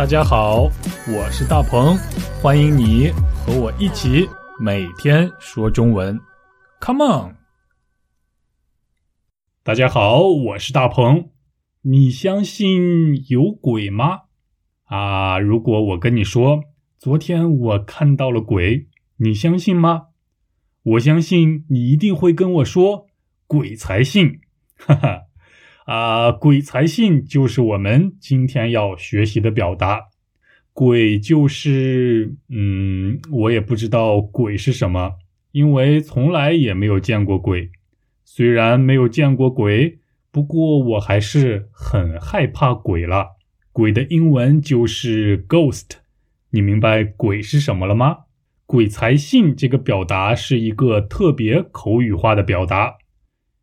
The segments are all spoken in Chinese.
大家好，我是大鹏，欢迎你和我一起每天说中文。Come on！大家好，我是大鹏。你相信有鬼吗？啊，如果我跟你说，昨天我看到了鬼，你相信吗？我相信你一定会跟我说鬼才信。哈哈。啊，鬼才信就是我们今天要学习的表达。鬼就是，嗯，我也不知道鬼是什么，因为从来也没有见过鬼。虽然没有见过鬼，不过我还是很害怕鬼了。鬼的英文就是 ghost。你明白鬼是什么了吗？鬼才信这个表达是一个特别口语化的表达。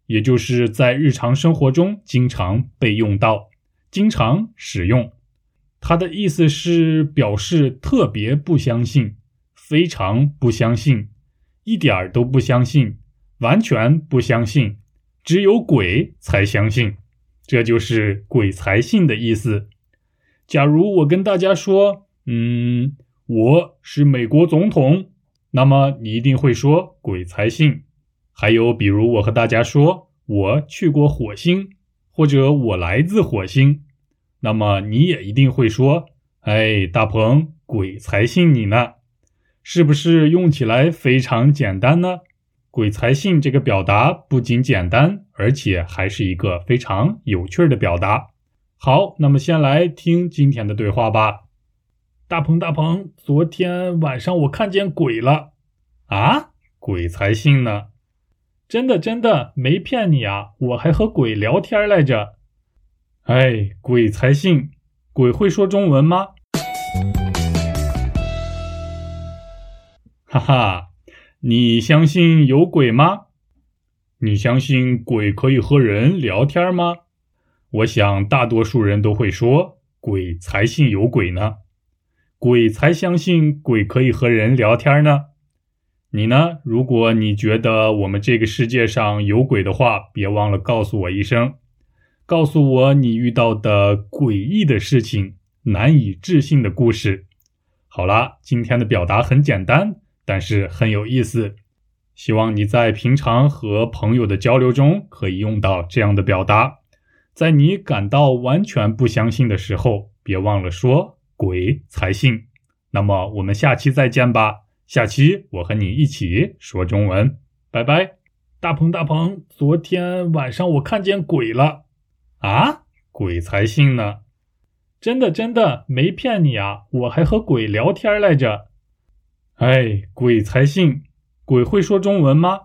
也就是在日常生活中经常被用到，经常使用。它的意思是表示特别不相信，非常不相信，一点儿都不相信，完全不相信，只有鬼才相信。这就是“鬼才信”的意思。假如我跟大家说：“嗯，我是美国总统”，那么你一定会说“鬼才信”。还有，比如我和大家说我去过火星，或者我来自火星，那么你也一定会说：“哎，大鹏，鬼才信你呢！”是不是用起来非常简单呢？“鬼才信”这个表达不仅简单，而且还是一个非常有趣的表达。好，那么先来听今天的对话吧。大鹏，大鹏，昨天晚上我看见鬼了啊！鬼才信呢！真的，真的没骗你啊！我还和鬼聊天来着。哎，鬼才信！鬼会说中文吗？哈哈，你相信有鬼吗？你相信鬼可以和人聊天吗？我想大多数人都会说，鬼才信有鬼呢。鬼才相信鬼可以和人聊天呢。你呢？如果你觉得我们这个世界上有鬼的话，别忘了告诉我一声，告诉我你遇到的诡异的事情、难以置信的故事。好啦，今天的表达很简单，但是很有意思。希望你在平常和朋友的交流中可以用到这样的表达。在你感到完全不相信的时候，别忘了说“鬼才信”。那么，我们下期再见吧。下期我和你一起说中文，拜拜。大鹏大鹏，昨天晚上我看见鬼了啊！鬼才信呢，真的真的没骗你啊！我还和鬼聊天来着。哎，鬼才信，鬼会说中文吗？